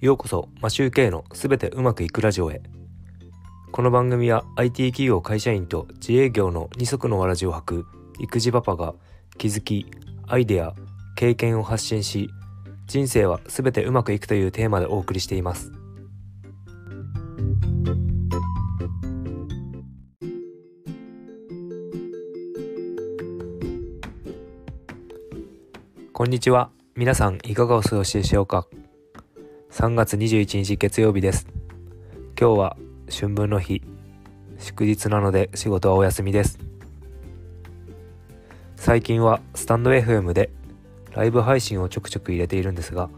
ようこそマシューケイのすべてうまくいくラジオへ。この番組は IT 企業会社員と自営業の二足のわらじを履く育児パパが気づきアイデア経験を発信し人生はすべてうまくいくというテーマでお送りしています。こんにちは。皆さんいかがお過ごしでしょうか？3月21日月曜日です。今日は春分の日。祝日なので仕事はお休みです。最近はスタンド FM でライブ配信をちょくちょく入れているんですが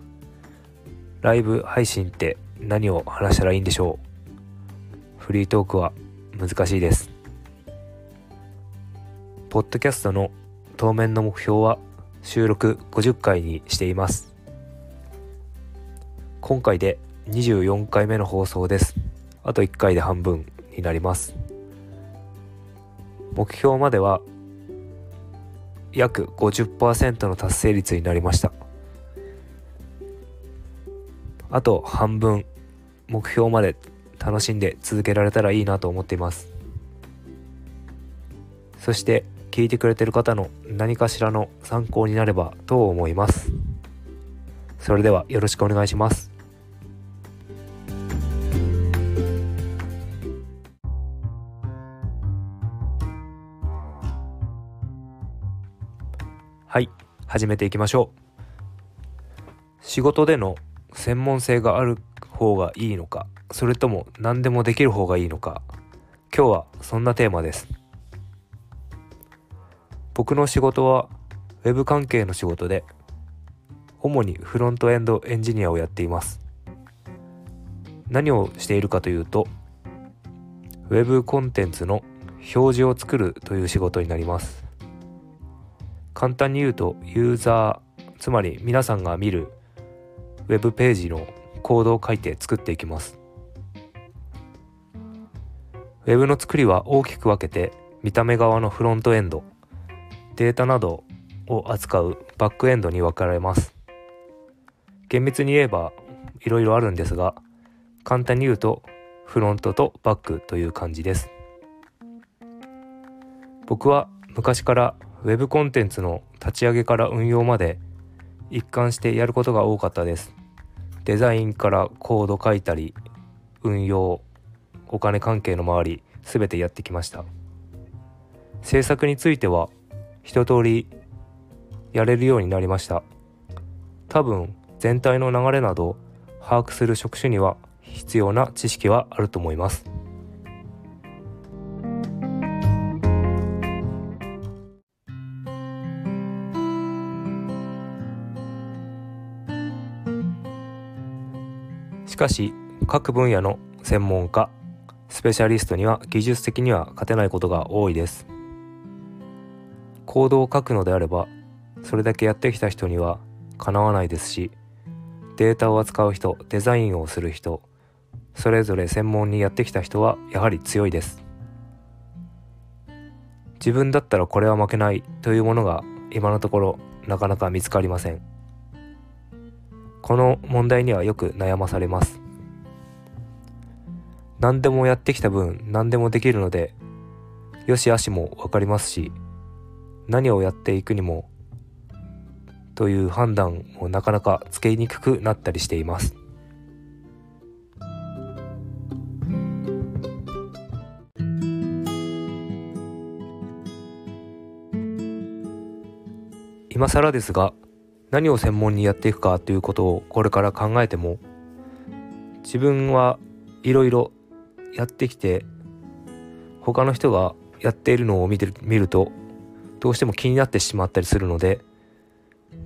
ライブ配信って何を話したらいいんでしょう？フリートークは難しいです。ポッドキャストの当面の目標は収録50回にしています。今回で24回目の放送です。あと1回で半分になります。目標までは約50%の達成率になりました。あと半分目標まで楽しんで続けられたらいいなと思っています。そして聞いてくれてる方の何かしらの参考になればと思います。それではよろしくお願いします。はい始めていきましょう。仕事での専門性がある方がいいのかそれとも何でもできる方がいいのか今日はそんなテーマです。僕の仕事は Web 関係の仕事で主にフロントエンドエンジニアをやっています。何をしているかというと Web コンテンツの表示を作るという仕事になります。簡単に言うとユーザーつまり皆さんが見るウェブページのコードを書いて作っていきます。ウェブの作りは大きく分けて見た目側のフロントエンドデータなどを扱うバックエンドに分かれます。厳密に言えばいろいろあるんですが簡単に言うとフロントとバックという感じです。僕は昔からウェブコンテンツの立ち上げから運用まで一貫してやることが多かったです。デザインからコード書いたり、運用、お金関係の周り、全てやってきました。制作については一通りやれるようになりました。多分全体の流れなど把握する職種には必要な知識はあると思います。しかし各分野の専門家スペシャリストには技術的には勝てないことが多いです。コードを書くのであればそれだけやってきた人にはかなわないですしデータを扱う人デザインをする人それぞれ専門にやってきた人はやはり強いです。自分だったらこれは負けないというものが今のところなかなか見つかりません。この問題にはよく悩まされます。何でもやってきた分何でもできるのでよし悪しも分かりますし何をやっていくにもという判断もなかなかつけにくくなったりしています。今更ですが何を専門にやっていくかということをこれから考えても自分はいろいろやってきて他の人がやっているのを見てる見るとどうしても気になってしまったりするので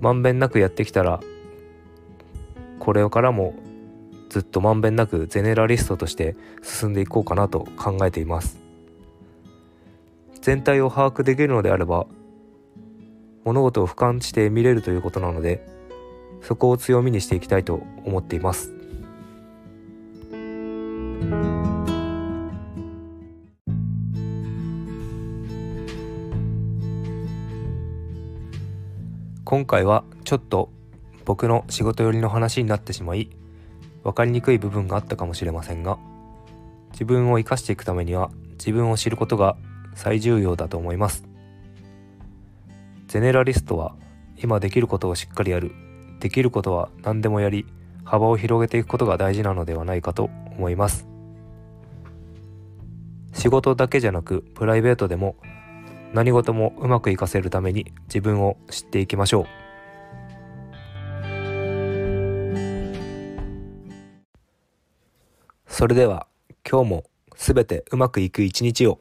まんべんなくやってきたらこれからもずっとまんべんなくゼネラリストとして進んでいこうかなと考えています。全体を把握できるのであれば物事を俯瞰して見れるということなのでそこを強みにしていきたいと思っています。今回はちょっと僕の仕事寄りの話になってしまい分かりにくい部分があったかもしれませんが自分を生かしていくためには自分を知ることが最重要だと思います。ゼネラリストは今できることをしっかりやる。できることは何でもやり幅を広げていくことが大事なのではないかと思います。仕事だけじゃなくプライベートでも何事もうまくいかせるために自分を知っていきましょう。それでは今日もすべてうまくいく一日を。